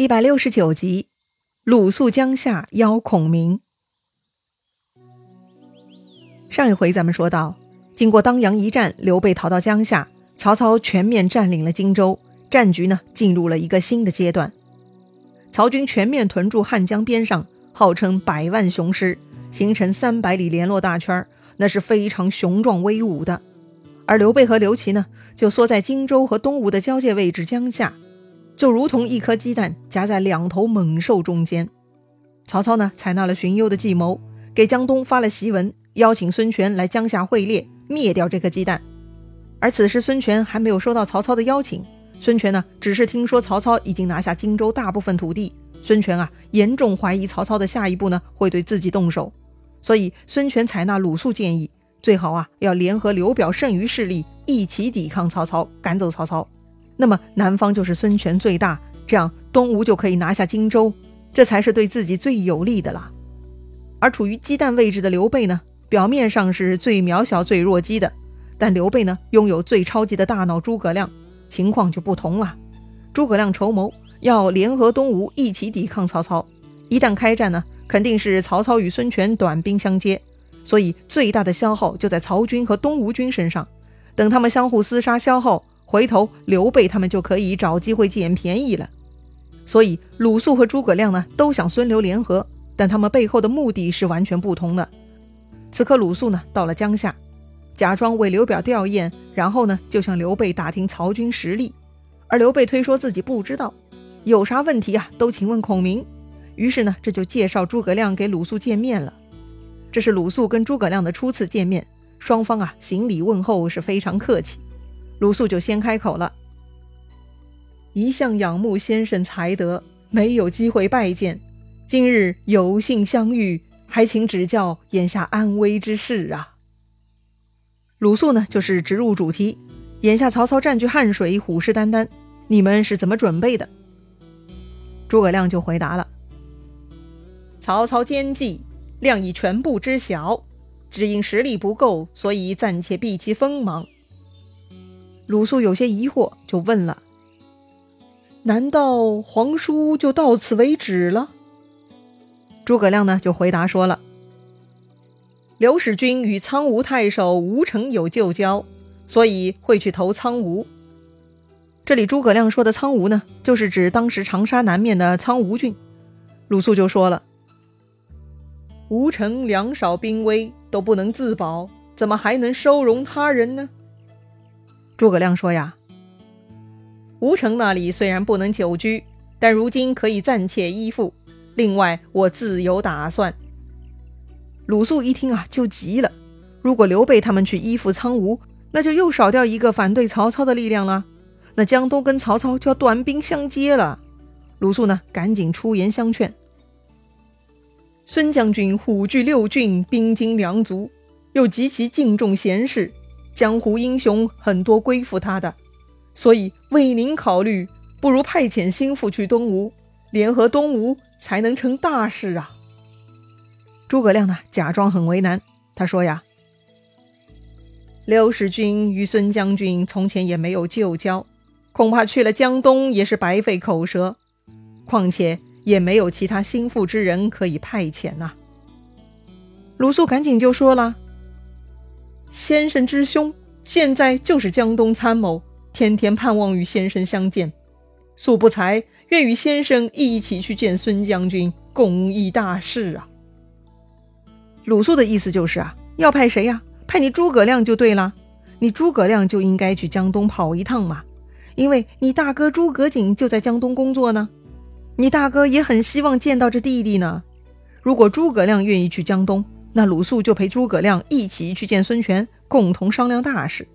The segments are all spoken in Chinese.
一百六十九集，鲁肃江夏邀孔明。上一回咱们说到，经过当阳一战，刘备逃到江夏，曹操全面占领了荆州，战局呢进入了一个新的阶段。曹军全面屯驻汉江边上，号称百万雄师，形成三百里联络大圈，那是非常雄壮威武的。而刘备和刘琦呢，就缩在荆州和东吴的交界位置江夏。就如同一颗鸡蛋夹在两头猛兽中间，曹操呢采纳了荀攸的计谋，给江东发了檄文，邀请孙权来江夏会猎，灭掉这颗鸡蛋。而此时孙权还没有收到曹操的邀请，孙权呢只是听说曹操已经拿下荆州大部分土地，孙权啊严重怀疑曹操的下一步呢会对自己动手，所以孙权采纳鲁肃建议，最好啊要联合刘表剩余势力一起抵抗曹操，赶走曹操。那么南方就是孙权最大，这样东吴就可以拿下荆州，这才是对自己最有利的了。而处于鸡蛋位置的刘备呢，表面上是最渺小、最弱鸡的，但刘备呢拥有最超级的大脑诸葛亮，情况就不同了。诸葛亮筹谋要联合东吴一起抵抗曹操，一旦开战呢，肯定是曹操与孙权短兵相接，所以最大的消耗就在曹军和东吴军身上。等他们相互厮杀消耗。回头刘备他们就可以找机会捡便宜了，所以鲁肃和诸葛亮呢都想孙刘联合，但他们背后的目的是完全不同的。此刻鲁肃呢到了江夏，假装为刘表吊唁，然后呢就向刘备打听曹军实力，而刘备推说自己不知道，有啥问题啊都请问孔明。于是呢这就介绍诸葛亮给鲁肃见面了。这是鲁肃跟诸葛亮的初次见面，双方啊行礼问候是非常客气。鲁肃就先开口了：“一向仰慕先生才德，没有机会拜见，今日有幸相遇，还请指教眼下安危之事啊。”鲁肃呢，就是直入主题：“眼下曹操占据汉水，虎视眈眈，你们是怎么准备的？”诸葛亮就回答了：“曹操奸计，亮已全部知晓，只因实力不够，所以暂且避其锋芒。”鲁肃有些疑惑，就问了：“难道皇叔就到此为止了？”诸葛亮呢就回答说了：“刘使君与苍梧太守吴成有旧交，所以会去投苍梧。”这里诸葛亮说的苍梧呢，就是指当时长沙南面的苍梧郡。鲁肃就说了：“吴成粮少兵微，都不能自保，怎么还能收容他人呢？”诸葛亮说：“呀，吴城那里虽然不能久居，但如今可以暂且依附。另外，我自有打算。”鲁肃一听啊，就急了。如果刘备他们去依附苍梧，那就又少掉一个反对曹操的力量了。那江东跟曹操就要短兵相接了。鲁肃呢，赶紧出言相劝：“孙将军虎踞六郡，兵精粮足，又极其敬重贤士。”江湖英雄很多归附他的，所以为您考虑，不如派遣心腹去东吴，联合东吴才能成大事啊。诸葛亮呢，假装很为难，他说呀：“刘使君与孙将军从前也没有旧交，恐怕去了江东也是白费口舌，况且也没有其他心腹之人可以派遣呐。”鲁肃赶紧就说了。先生之兄现在就是江东参谋，天天盼望与先生相见。素不才愿与先生一起去见孙将军，公益大事啊。鲁肃的意思就是啊，要派谁呀？派你诸葛亮就对了。你诸葛亮就应该去江东跑一趟嘛，因为你大哥诸葛瑾就在江东工作呢。你大哥也很希望见到这弟弟呢。如果诸葛亮愿意去江东，那鲁肃就陪诸葛亮一起去见孙权，共同商量大事。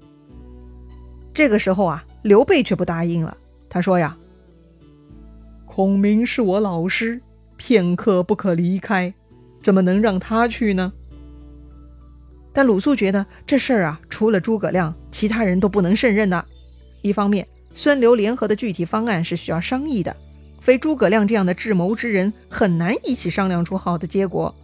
这个时候啊，刘备却不答应了。他说呀：“孔明是我老师，片刻不可离开，怎么能让他去呢？”但鲁肃觉得这事儿啊，除了诸葛亮，其他人都不能胜任的。一方面，孙刘联合的具体方案是需要商议的，非诸葛亮这样的智谋之人，很难一起商量出好的结果。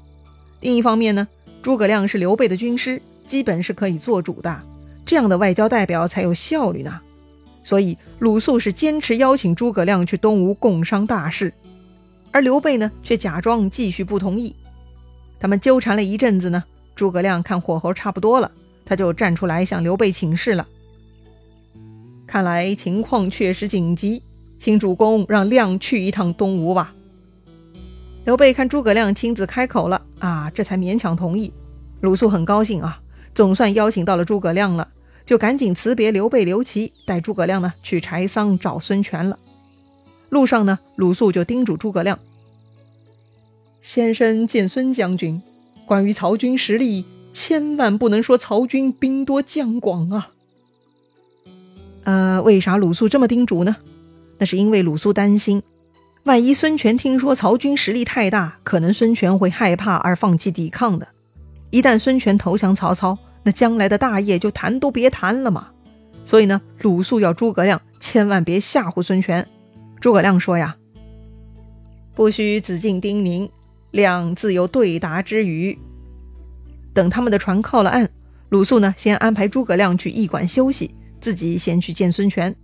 另一方面呢，诸葛亮是刘备的军师，基本是可以做主的，这样的外交代表才有效率呢。所以鲁肃是坚持邀请诸葛亮去东吴共商大事，而刘备呢却假装继续不同意。他们纠缠了一阵子呢，诸葛亮看火候差不多了，他就站出来向刘备请示了。看来情况确实紧急，请主公让亮去一趟东吴吧。刘备看诸葛亮亲自开口了啊，这才勉强同意。鲁肃很高兴啊，总算邀请到了诸葛亮了，就赶紧辞别刘备、刘琦，带诸葛亮呢去柴桑找孙权了。路上呢，鲁肃就叮嘱诸葛亮：“先生见孙将军，关于曹军实力，千万不能说曹军兵多将广啊。”呃，为啥鲁肃这么叮嘱呢？那是因为鲁肃担心，万一孙权听说曹军实力太大，可能孙权会害怕而放弃抵抗的。一旦孙权投降曹操，那将来的大业就谈都别谈了嘛。所以呢，鲁肃要诸葛亮千万别吓唬孙权。诸葛亮说呀：“不需子敬叮咛，亮自有对答之语。”等他们的船靠了岸，鲁肃呢，先安排诸葛亮去驿馆休息。自己先去见孙权。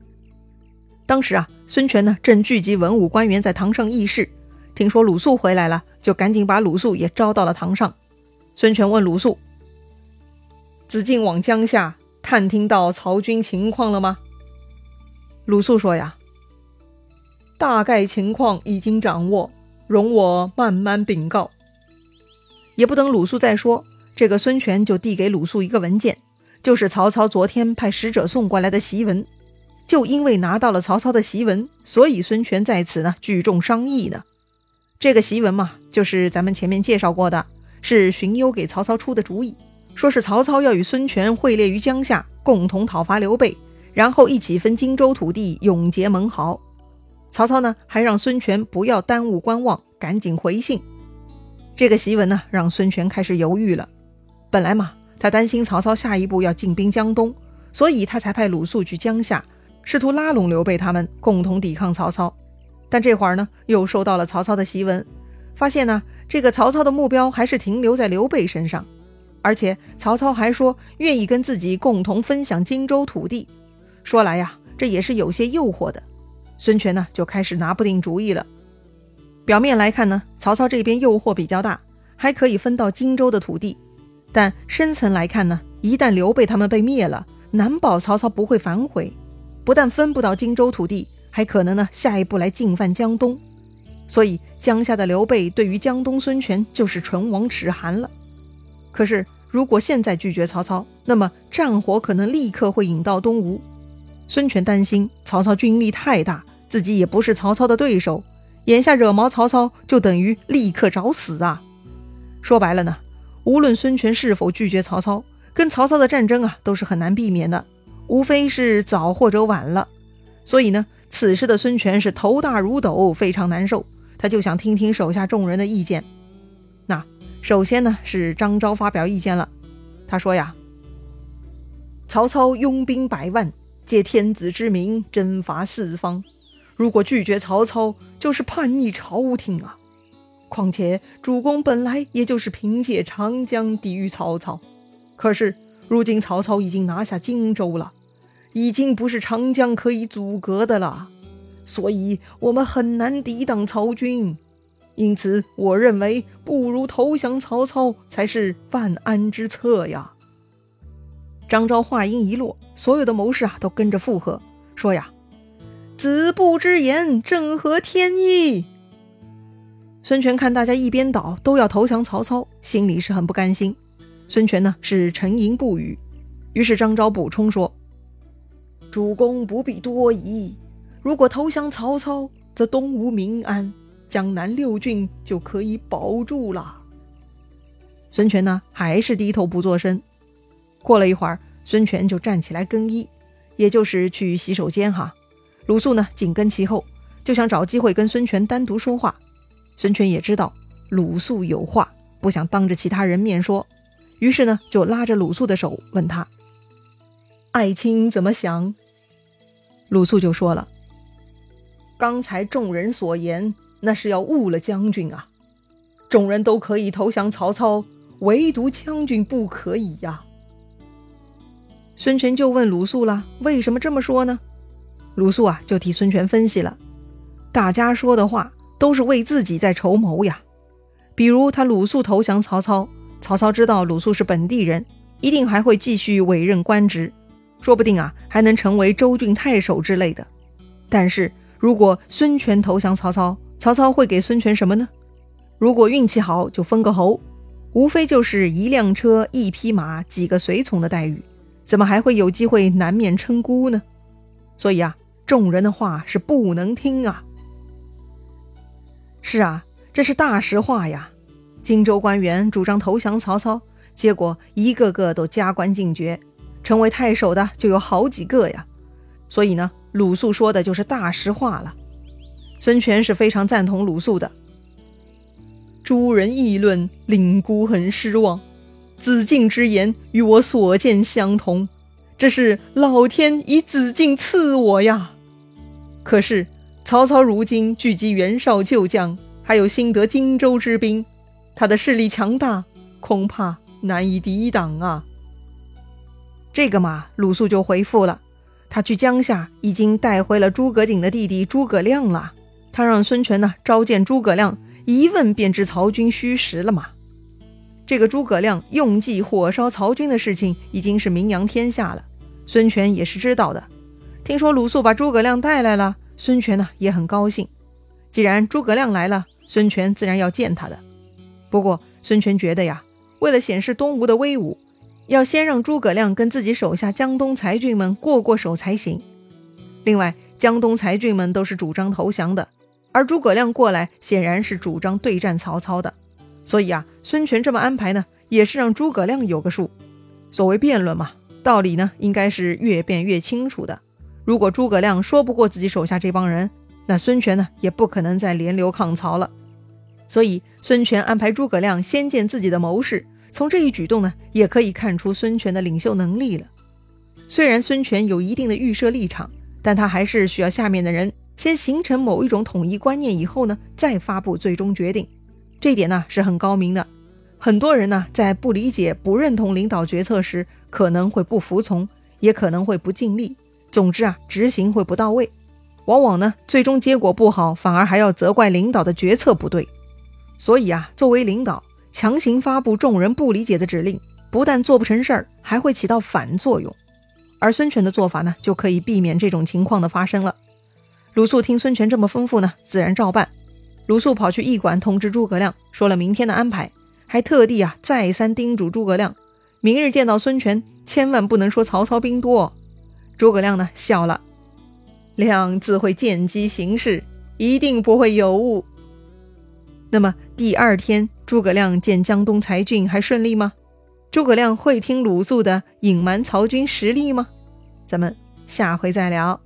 当时啊，孙权呢正聚集文武官员在堂上议事，听说鲁肃回来了，就赶紧把鲁肃也招到了堂上。孙权问鲁肃：“子敬往江夏探听到曹军情况了吗？”鲁肃说：“呀，大概情况已经掌握，容我慢慢禀告。”也不等鲁肃再说，这个孙权就递给鲁肃一个文件。就是曹操昨天派使者送过来的檄文，就因为拿到了曹操的檄文，所以孙权在此呢聚众商议呢。这个檄文嘛，就是咱们前面介绍过的，是荀攸给曹操出的主意，说是曹操要与孙权会列于江夏，共同讨伐刘备，然后一起分荆州土地，永结盟好。曹操呢还让孙权不要耽误观望，赶紧回信。这个檄文呢，让孙权开始犹豫了。本来嘛。他担心曹操下一步要进兵江东，所以他才派鲁肃去江夏，试图拉拢刘备他们共同抵抗曹操。但这会儿呢，又收到了曹操的檄文，发现呢，这个曹操的目标还是停留在刘备身上，而且曹操还说愿意跟自己共同分享荆州土地。说来呀，这也是有些诱惑的。孙权呢，就开始拿不定主意了。表面来看呢，曹操这边诱惑比较大，还可以分到荆州的土地。但深层来看呢，一旦刘备他们被灭了，难保曹操不会反悔。不但分不到荆州土地，还可能呢下一步来进犯江东。所以江夏的刘备对于江东孙权就是唇亡齿寒了。可是如果现在拒绝曹操，那么战火可能立刻会引到东吴。孙权担心曹操军力太大，自己也不是曹操的对手，眼下惹毛曹操就等于立刻找死啊！说白了呢。无论孙权是否拒绝曹操，跟曹操的战争啊，都是很难避免的，无非是早或者晚了。所以呢，此时的孙权是头大如斗，非常难受。他就想听听手下众人的意见。那首先呢，是张昭发表意见了。他说呀：“曹操拥兵百万，借天子之名征伐四方，如果拒绝曹操，就是叛逆朝廷啊。”况且主公本来也就是凭借长江抵御曹操，可是如今曹操已经拿下荆州了，已经不是长江可以阻隔的了，所以我们很难抵挡曹军。因此，我认为不如投降曹操才是万安之策呀。张昭话音一落，所有的谋士啊都跟着附和，说呀：“子布之言正合天意。”孙权看大家一边倒，都要投降曹操，心里是很不甘心。孙权呢是沉吟不语，于是张昭补充说：“主公不必多疑，如果投降曹操，则东吴民安，江南六郡就可以保住了。”孙权呢还是低头不作声。过了一会儿，孙权就站起来更衣，也就是去洗手间哈。鲁肃呢紧跟其后，就想找机会跟孙权单独说话。孙权也知道鲁肃有话，不想当着其他人面说，于是呢，就拉着鲁肃的手问他：“爱卿怎么想？”鲁肃就说了：“刚才众人所言，那是要误了将军啊！众人都可以投降曹操，唯独将军不可以呀。”孙权就问鲁肃了：“为什么这么说呢？”鲁肃啊就替孙权分析了，大家说的话都是为自己在筹谋呀。比如他鲁肃投降曹操，曹操知道鲁肃是本地人，一定还会继续委任官职，说不定啊还能成为州郡太守之类的。但是如果孙权投降曹操，曹操会给孙权什么呢？如果运气好，就封个侯，无非就是一辆车、一匹马、几个随从的待遇，怎么还会有机会南面称孤呢？所以啊，众人的话是不能听啊。是啊，这是大实话呀。荆州官员主张投降曹操，结果一个个都加官进爵，成为太守的就有好几个呀。所以呢，鲁肃说的就是大实话了。孙权是非常赞同鲁肃的。诸人议论，令孤很失望。子敬之言与我所见相同，这是老天以子敬赐我呀。可是曹操如今聚集袁绍旧将，还有新得荆州之兵，他的势力强大，恐怕难以抵挡啊。这个嘛，鲁肃就回复了，他去江夏已经带回了诸葛瑾的弟弟诸葛亮了。他让孙权呢召见诸葛亮。一问便知曹军虚实了嘛？这个诸葛亮用计火烧曹军的事情已经是名扬天下了，孙权也是知道的。听说鲁肃把诸葛亮带来了，孙权呢也很高兴。既然诸葛亮来了，孙权自然要见他的。不过孙权觉得呀，为了显示东吴的威武，要先让诸葛亮跟自己手下江东才俊们过过手才行。另外，江东才俊们都是主张投降的。而诸葛亮过来，显然是主张对战曹操的，所以啊，孙权这么安排呢，也是让诸葛亮有个数。所谓辩论嘛，道理呢，应该是越辩越清楚的。如果诸葛亮说不过自己手下这帮人，那孙权呢，也不可能再联流抗曹了。所以，孙权安排诸葛亮先见自己的谋士，从这一举动呢，也可以看出孙权的领袖能力了。虽然孙权有一定的预设立场，但他还是需要下面的人。先形成某一种统一观念以后呢，再发布最终决定，这一点呢是很高明的。很多人呢在不理解、不认同领导决策时，可能会不服从，也可能会不尽力。总之啊，执行会不到位，往往呢最终结果不好，反而还要责怪领导的决策不对。所以啊，作为领导，强行发布众人不理解的指令，不但做不成事儿，还会起到反作用。而孙权的做法呢，就可以避免这种情况的发生了。鲁肃听孙权这么吩咐呢，自然照办。鲁肃跑去驿馆通知诸葛亮，说了明天的安排，还特地啊再三叮嘱诸葛亮，明日见到孙权，千万不能说曹操兵多。诸葛亮呢笑了，亮自会见机行事，一定不会有误。那么第二天，诸葛亮见江东才俊还顺利吗？诸葛亮会听鲁肃的隐瞒曹军实力吗？咱们下回再聊。